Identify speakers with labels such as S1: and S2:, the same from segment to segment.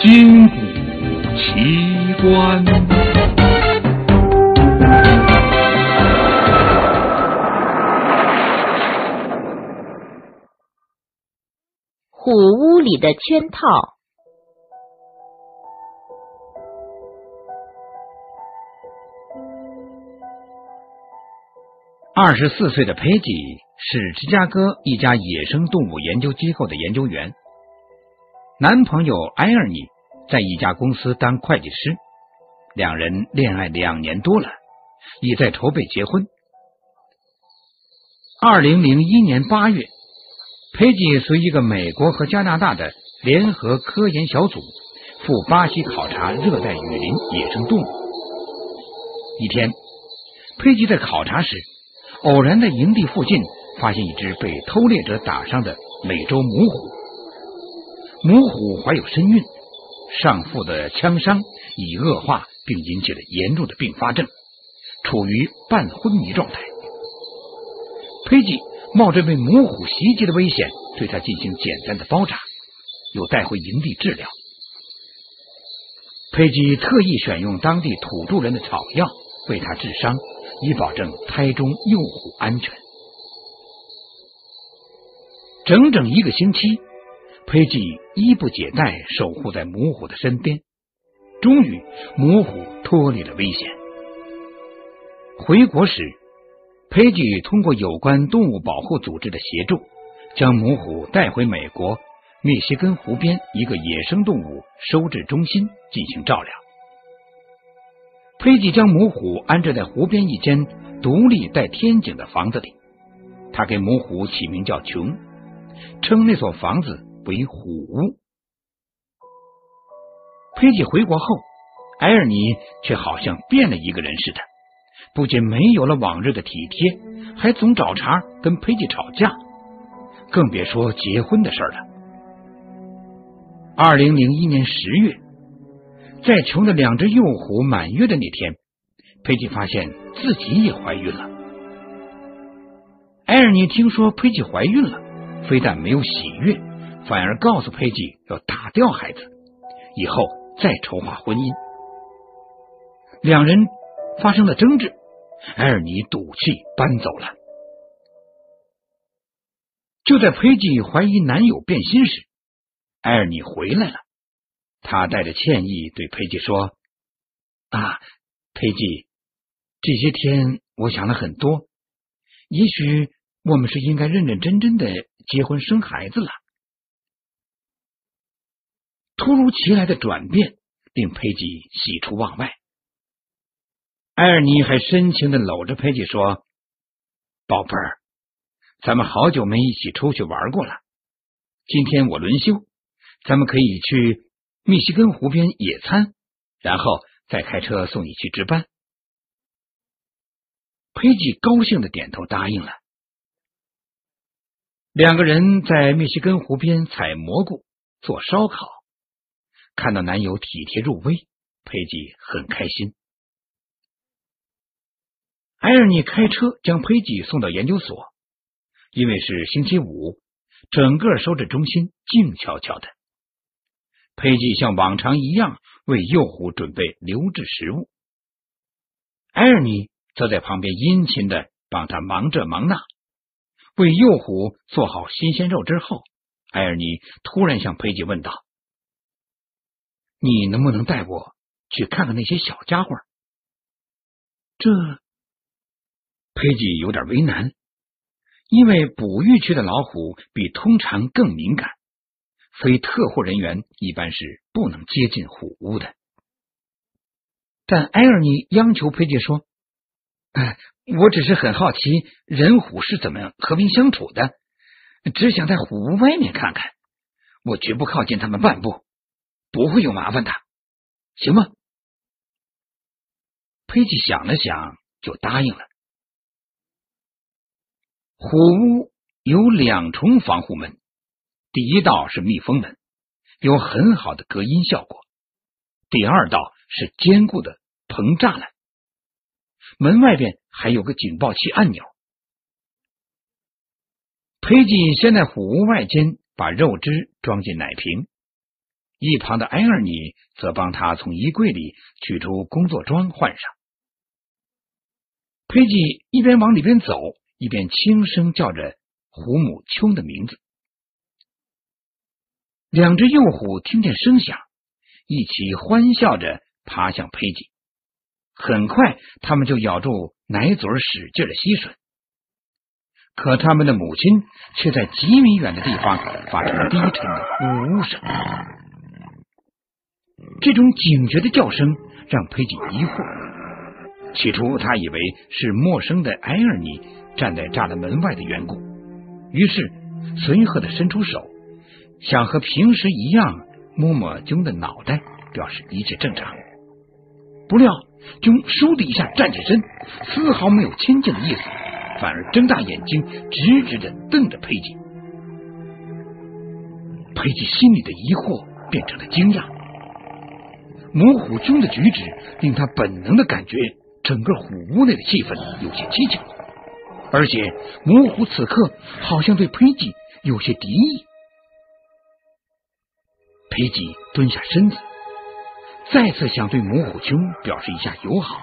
S1: 金谷奇观。
S2: 虎屋里的圈套。
S3: 二十四岁的佩吉是芝加哥一家野生动物研究机构的研究员，男朋友埃尔尼在一家公司当会计师，两人恋爱两年多了，已在筹备结婚。二零零一年八月，佩吉随一个美国和加拿大的联合科研小组赴巴西考察热带雨林野生动物。一天，佩吉在考察时。偶然在营地附近发现一只被偷猎者打伤的美洲母虎，母虎怀有身孕，上腹的枪伤已恶化，并引起了严重的并发症，处于半昏迷状态。佩吉冒着被母虎袭击的危险，对他进行简单的包扎，又带回营地治疗。佩吉特意选用当地土著人的草药为他治伤。以保证胎中幼虎安全。整整一个星期，佩吉衣不解带守护在母虎的身边。终于，母虎脱离了危险。回国时，佩吉通过有关动物保护组织的协助，将母虎带回美国密歇根湖边一个野生动物收治中心进行照料。佩吉将母虎安置在湖边一间独立带天井的房子里，他给母虎起名叫琼，称那所房子为虎。佩吉回国后，埃尔尼却好像变了一个人似的，不仅没有了往日的体贴，还总找茬跟佩吉吵架，更别说结婚的事了。二零零一年十月。在穷的两只幼虎满月的那天，佩吉发现自己也怀孕了。埃尔尼听说佩吉怀孕了，非但没有喜悦，反而告诉佩吉要打掉孩子，以后再筹划婚姻。两人发生了争执，埃尔尼赌气搬走了。就在佩吉怀疑男友变心时，埃尔尼回来了。他带着歉意对佩吉说：“啊，佩吉，这些天我想了很多，也许我们是应该认认真真的结婚生孩子了。”突如其来的转变令佩吉喜出望外。埃尔尼还深情的搂着佩吉说：“宝贝儿，咱们好久没一起出去玩过了，今天我轮休，咱们可以去。”密西根湖边野餐，然后再开车送你去值班。佩吉高兴的点头答应了。两个人在密西根湖边采蘑菇、做烧烤，看到男友体贴入微，佩吉很开心。埃尔尼开车将佩吉送到研究所，因为是星期五，整个收治中心静悄悄的。佩吉像往常一样为幼虎准备留置食物，埃尔尼则在旁边殷勤的帮他忙这忙那。为幼虎做好新鲜肉之后，埃尔尼突然向佩吉问道：“你能不能带我去看看那些小家伙？”这佩吉有点为难，因为哺育区的老虎比通常更敏感。非特护人员一般是不能接近虎屋的，但埃尔尼央求佩吉说：“哎，我只是很好奇人虎是怎么样和平相处的，只想在虎屋外面看看，我绝不靠近他们半步，不会有麻烦的，行吗？”佩吉想了想，就答应了。虎屋有两重防护门。第一道是密封门，有很好的隔音效果。第二道是坚固的棚栅栏，门外边还有个警报器按钮。佩吉先在虎屋外间把肉汁装进奶瓶，一旁的埃尔尼则帮他从衣柜里取出工作装换上。佩吉一边往里边走，一边轻声叫着胡母丘的名字。两只幼虎听见声响，一起欢笑着爬向佩吉。很快，他们就咬住奶嘴，使劲的吸吮。可他们的母亲却在几米远的地方发出低沉的呜呜声。这种警觉的叫声让佩吉疑惑。起初，他以为是陌生的埃尔尼站在栅栏门外的缘故，于是随和的伸出手，想和平时一样摸摸囧的脑袋，表示一切正常。不料，囧倏的一下站起身，丝毫没有亲近的意思。反而睁大眼睛，直直的瞪着佩吉。佩吉心里的疑惑变成了惊讶。母虎兄的举止令他本能的感觉整个虎屋内的气氛有些蹊跷，而且母虎此刻好像对裴吉有些敌意。裴吉蹲下身子，再次想对母虎兄表示一下友好，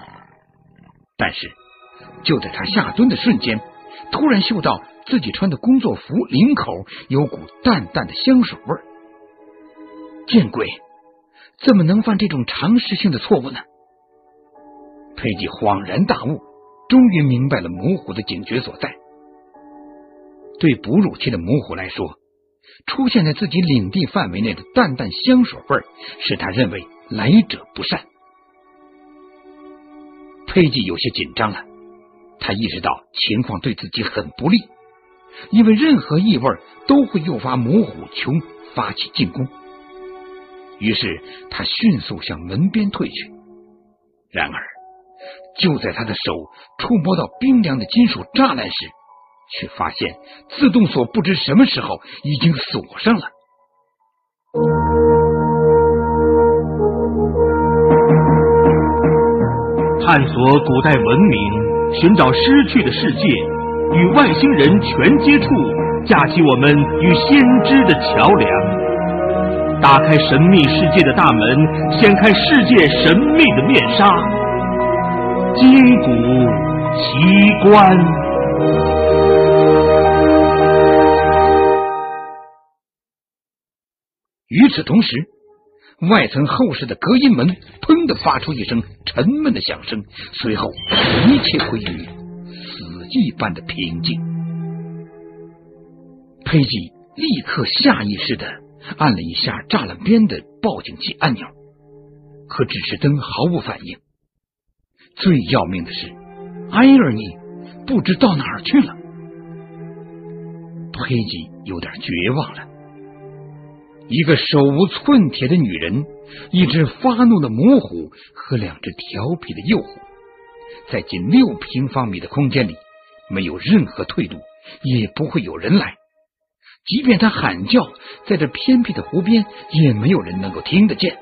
S3: 但是。就在他下蹲的瞬间，突然嗅到自己穿的工作服领口有股淡淡的香水味儿。见鬼！怎么能犯这种常识性的错误呢？佩吉恍然大悟，终于明白了母虎的警觉所在。对哺乳期的母虎来说，出现在自己领地范围内的淡淡香水味，使他认为来者不善。佩吉有些紧张了。他意识到情况对自己很不利，因为任何异味都会诱发母虎琼发起进攻。于是他迅速向门边退去。然而，就在他的手触摸到冰凉的金属栅栏时，却发现自动锁不知什么时候已经锁上了。
S1: 探索古代文明。寻找失去的世界，与外星人全接触，架起我们与先知的桥梁，打开神秘世界的大门，掀开世界神秘的面纱，金谷奇观。
S3: 与此同时。外层后室的隔音门“砰”的发出一声沉闷的响声，随后一切归于死寂般的平静。佩吉立刻下意识的按了一下栅栏边的报警器按钮，可指示灯毫无反应。最要命的是，埃尔尼不知到哪儿去了。佩吉有点绝望了。一个手无寸铁的女人，一只发怒的母虎和两只调皮的幼虎，在仅六平方米的空间里，没有任何退路，也不会有人来。即便他喊叫，在这偏僻的湖边，也没有人能够听得见。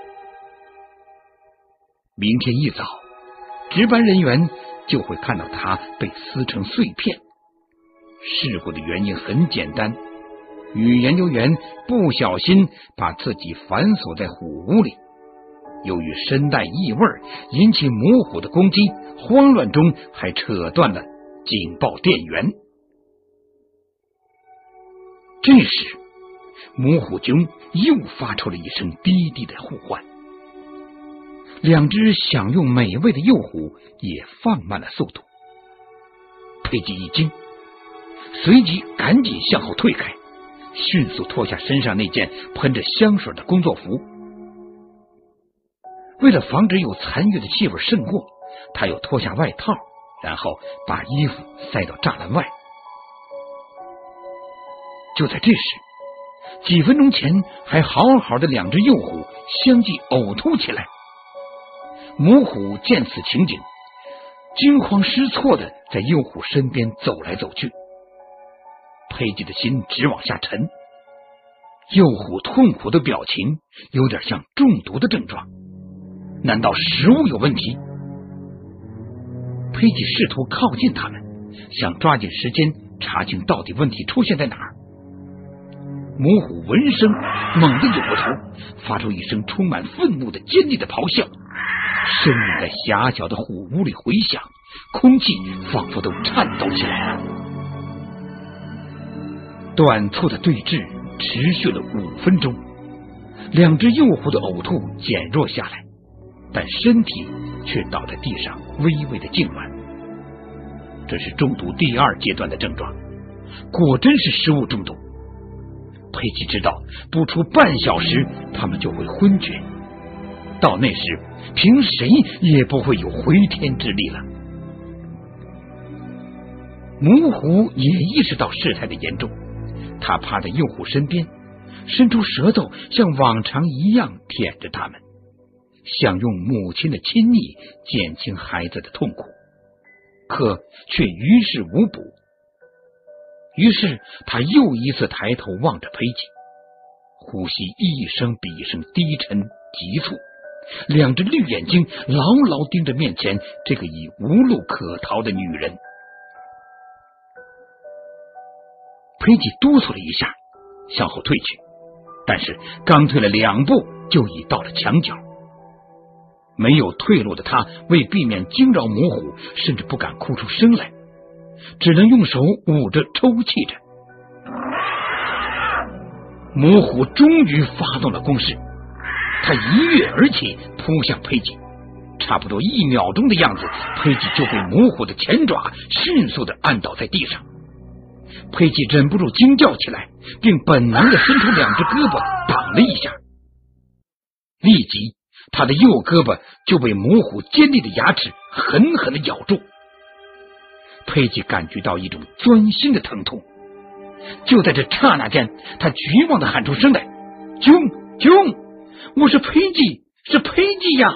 S3: 明天一早，值班人员就会看到他被撕成碎片。事故的原因很简单。女研究员不小心把自己反锁在虎屋里，由于身带异味引起母虎的攻击，慌乱中还扯断了警报电源。这时，母虎囧又发出了一声低低的呼唤，两只享用美味的幼虎也放慢了速度。佩吉一惊，随即赶紧向后退开。迅速脱下身上那件喷着香水的工作服，为了防止有残余的气味渗过，他又脱下外套，然后把衣服塞到栅栏外。就在这时，几分钟前还好好的两只幼虎相继呕吐起来。母虎见此情景，惊慌失措的在幼虎身边走来走去。佩吉的心直往下沉，幼虎痛苦的表情有点像中毒的症状，难道食物有问题？佩吉试图靠近他们，想抓紧时间查清到底问题出现在哪儿。母虎闻声猛地扭过头，发出一声充满愤怒的尖利的咆哮，声音在狭小的虎屋里回响，空气仿佛都颤抖起来了。短促的对峙持续了五分钟，两只幼虎的呕吐减弱下来，但身体却倒在地上，微微的痉挛。这是中毒第二阶段的症状，果真是食物中毒。佩奇知道，不出半小时，他们就会昏厥。到那时，凭谁也不会有回天之力了。母虎也意识到事态的严重，它趴在幼虎身边，伸出舌头，像往常一样舔着它们，想用母亲的亲昵减轻孩子的痛苦，可却于事无补。于是，他又一次抬头望着佩吉，呼吸一声比一声低沉急促，两只绿眼睛牢牢盯着面前这个已无路可逃的女人。佩吉哆嗦了一下，向后退去，但是刚退了两步，就已到了墙角。没有退路的他，为避免惊扰母虎，甚至不敢哭出声来。只能用手捂着抽泣着。母虎终于发动了攻势，它一跃而起，扑向佩吉。差不多一秒钟的样子，佩吉就被母虎的前爪迅速的按倒在地上。佩吉忍不住惊叫起来，并本能的伸出两只胳膊挡了一下。立即，他的右胳膊就被母虎尖利的牙齿狠狠的咬住。佩吉感觉到一种钻心的疼痛，就在这刹那间，他绝望的喊出声来：“兄兄，我是佩吉，是佩吉呀！”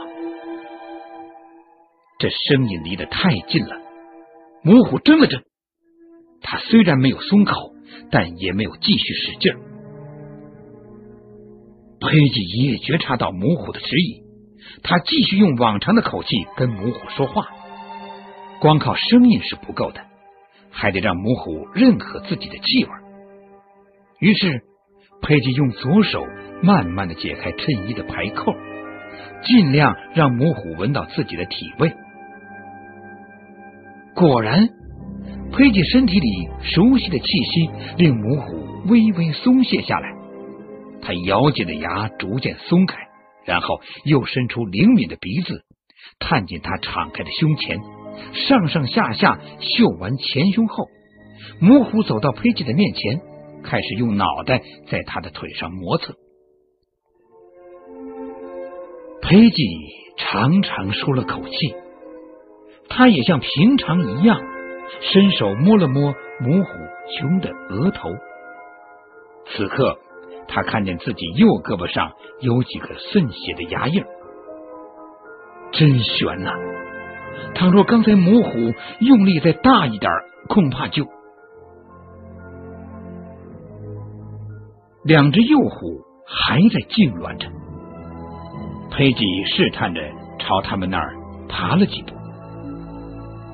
S3: 这声音离得太近了，母虎怔了怔，他虽然没有松口，但也没有继续使劲。佩吉也觉察到母虎的迟疑，他继续用往常的口气跟母虎说话。光靠声音是不够的，还得让母虎认可自己的气味。于是，佩吉用左手慢慢的解开衬衣的排扣，尽量让母虎闻到自己的体味。果然，佩吉身体里熟悉的气息令母虎微微松懈下来。他咬紧的牙逐渐松开，然后又伸出灵敏的鼻子，探进他敞开的胸前。上上下下嗅完前胸后，母虎走到佩吉的面前，开始用脑袋在他的腿上磨蹭。佩吉长长舒了口气，他也像平常一样，伸手摸了摸母虎胸的额头。此刻，他看见自己右胳膊上有几个渗血的牙印，真悬呐！倘若刚才母虎用力再大一点，恐怕就……两只幼虎还在痉挛着。佩吉试探着朝他们那儿爬了几步，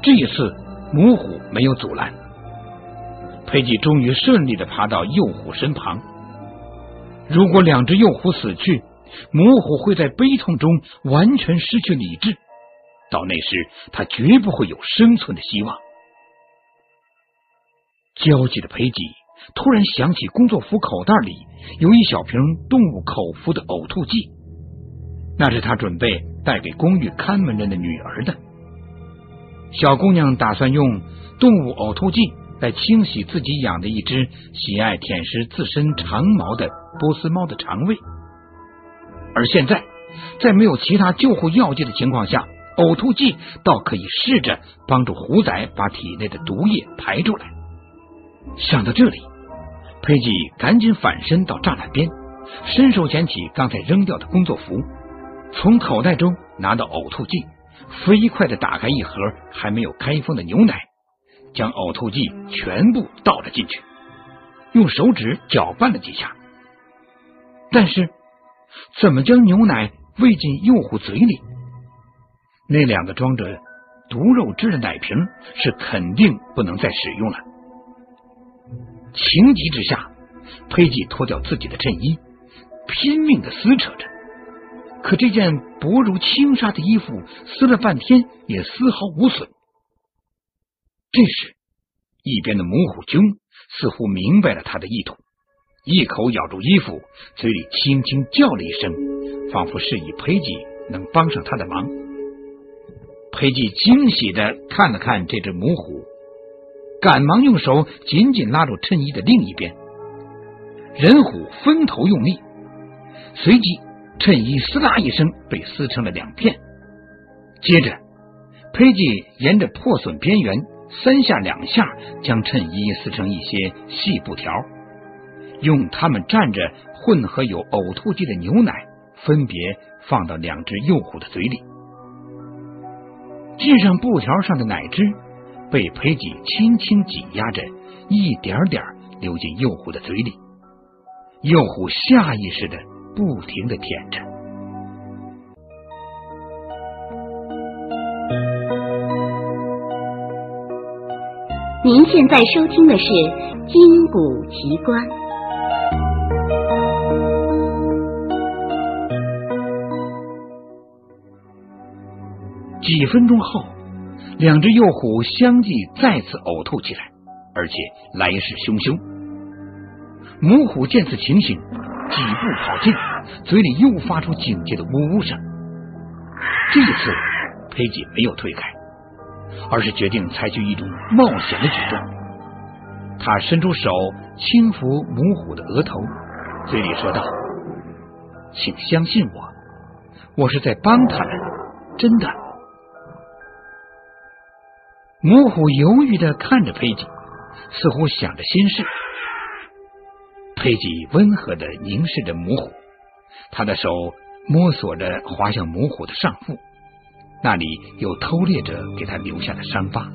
S3: 这一次母虎没有阻拦。佩吉终于顺利的爬到幼虎身旁。如果两只幼虎死去，母虎会在悲痛中完全失去理智。到那时，他绝不会有生存的希望。焦急的裴吉突然想起工作服口袋里有一小瓶动物口服的呕吐剂，那是他准备带给公寓看门人的女儿的。小姑娘打算用动物呕吐剂来清洗自己养的一只喜爱舔舐自身长毛的波斯猫的肠胃，而现在在没有其他救护药剂的情况下。呕吐剂倒可以试着帮助虎仔把体内的毒液排出来。想到这里，佩吉赶紧反身到栅栏边，伸手捡起刚才扔掉的工作服，从口袋中拿到呕吐剂，飞快的打开一盒还没有开封的牛奶，将呕吐剂全部倒了进去，用手指搅拌了几下。但是，怎么将牛奶喂进幼虎嘴里？那两个装着毒肉汁的奶瓶是肯定不能再使用了。情急之下，佩吉脱掉自己的衬衣，拼命的撕扯着。可这件薄如轻纱的衣服撕了半天也丝毫无损。这时，一边的母虎君似乎明白了他的意图，一口咬住衣服，嘴里轻轻叫了一声，仿佛示意佩吉能帮上他的忙。裴寂惊喜的看了看这只母虎，赶忙用手紧紧拉住衬衣的另一边。人虎分头用力，随即。衬衣“撕拉”一声被撕成了两片，接着裴寂沿着破损边缘三下两下将衬衣撕成一些细布条，用它们蘸着混合有呕吐剂的牛奶，分别放到两只幼虎的嘴里。系上布条上的奶汁被裴吉轻轻挤压着，一点点流进幼虎的嘴里，幼虎下意识的。不停的舔着。
S2: 您现在收听的是《金谷奇观》。
S3: 几分钟后，两只幼虎相继再次呕吐起来，而且来势汹汹。母虎见此情形。几步跑近，嘴里又发出警戒的呜呜声。这一次，佩吉没有退开，而是决定采取一种冒险的举动。他伸出手轻抚母虎的额头，嘴里说道：“请相信我，我是在帮他们，真的。”母虎犹豫的看着佩吉，似乎想着心事。佩吉温和的凝视着母虎，他的手摸索着滑向母虎的上腹，那里有偷猎者给他留下的伤疤。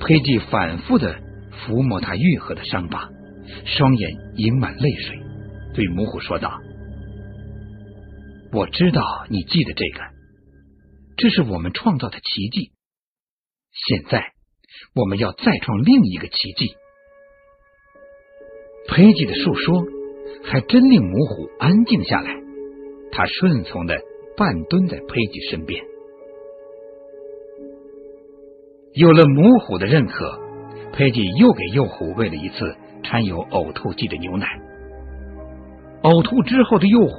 S3: 佩吉反复的抚摸他愈合的伤疤，双眼盈满泪水，对母虎说道：“我知道你记得这个，这是我们创造的奇迹。现在我们要再创另一个奇迹。”佩吉的述说还真令母虎安静下来，他顺从的半蹲在佩吉身边。有了母虎的认可，佩吉又给幼虎喂了一次掺有呕吐剂的牛奶。呕吐之后的幼虎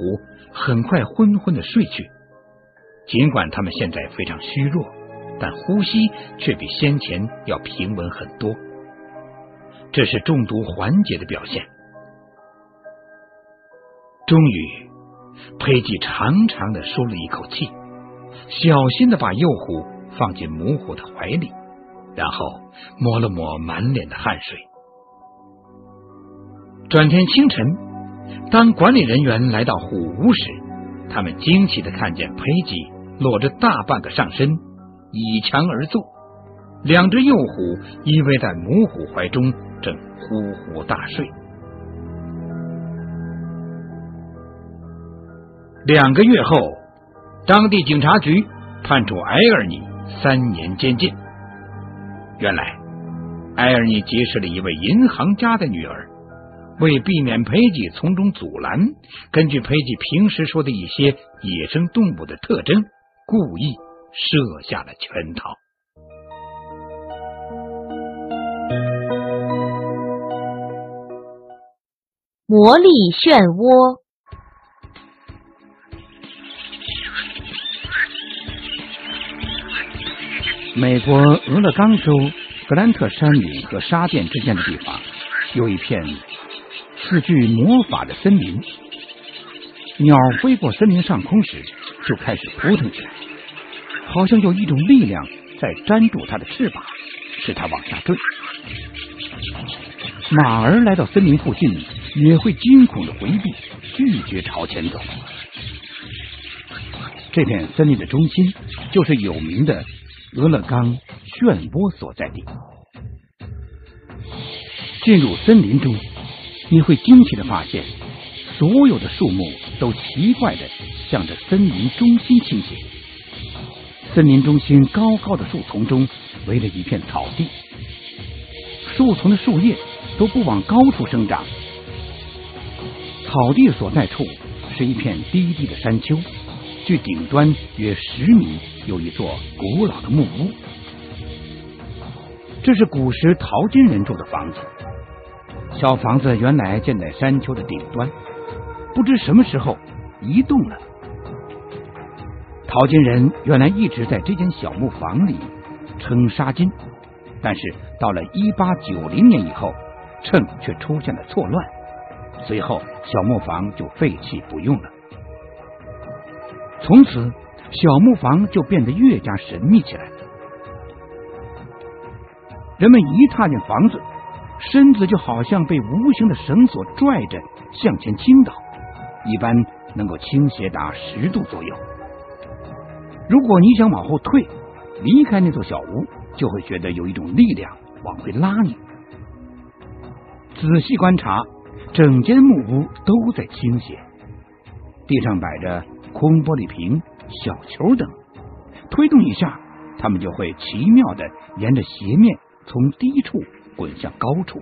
S3: 很快昏昏的睡去，尽管他们现在非常虚弱，但呼吸却比先前要平稳很多。这是中毒缓解的表现。终于，佩吉长长的舒了一口气，小心的把幼虎放进母虎的怀里，然后抹了抹满脸的汗水。转天清晨，当管理人员来到虎屋时，他们惊奇的看见佩吉裸着大半个上身，倚墙而坐，两只幼虎依偎在母虎怀中。正呼呼大睡。两个月后，当地警察局判处埃尔尼三年监禁。原来，埃尔尼结识了一位银行家的女儿，为避免佩吉从中阻拦，根据佩吉平时说的一些野生动物的特征，故意设下了圈套。
S2: 魔力漩涡。
S3: 美国俄勒冈州格兰特山岭和沙甸之间的地方，有一片似具魔法的森林。鸟飞过森林上空时，就开始扑腾起来，好像有一种力量在粘住它的翅膀，使它往下坠。马儿来到森林附近。也会惊恐的回避，拒绝朝前走。这片森林的中心就是有名的俄勒冈漩涡所在地。进入森林中，你会惊奇的发现，所有的树木都奇怪的向着森林中心倾斜。森林中心高高的树丛中围了一片草地，树丛的树叶都不往高处生长。草地所在处是一片低低的山丘，距顶端约十米有一座古老的木屋，这是古时淘金人住的房子。小房子原来建在山丘的顶端，不知什么时候移动了。淘金人原来一直在这间小木房里称沙金，但是到了一八九零年以后，秤却出现了错乱，随后小木房就废弃不用了。从此，小木房就变得越加神秘起来。人们一踏进房子，身子就好像被无形的绳索拽着向前倾倒，一般能够倾斜达十度左右。如果你想往后退，离开那座小屋，就会觉得有一种力量往回拉你。仔细观察，整间木屋都在倾斜，地上摆着空玻璃瓶、小球等，推动一下，它们就会奇妙的沿着斜面从低处滚向高处，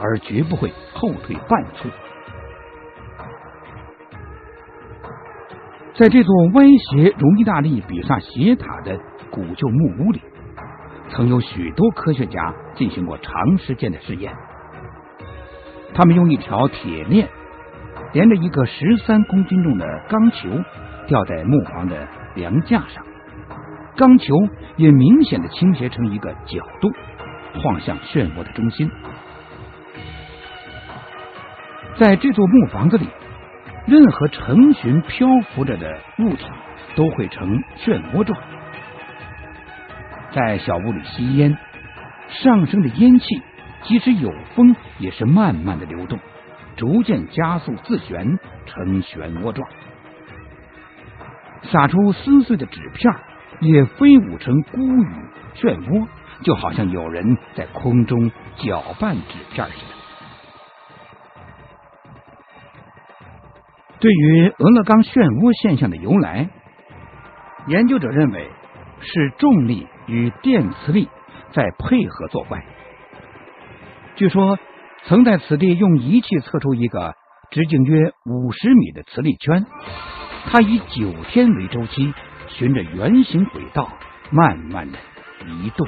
S3: 而绝不会后退半寸。在这座歪斜如意大利比萨斜塔的古旧木屋里，曾有许多科学家进行过长时间的试验。他们用一条铁链连着一个十三公斤重的钢球，吊在木房的梁架上，钢球也明显的倾斜成一个角度，晃向漩涡的中心。在这座木房子里。任何成群漂浮着的物体都会呈漩涡状，在小屋里吸烟，上升的烟气即使有风，也是慢慢的流动，逐渐加速自旋，呈漩涡状。撒出撕碎的纸片，也飞舞成孤羽漩涡，就好像有人在空中搅拌纸片似的。对于俄勒冈漩涡现象的由来，研究者认为是重力与电磁力在配合作怪。据说曾在此地用仪器测出一个直径约五十米的磁力圈，它以九天为周期，循着圆形轨道慢慢的移动。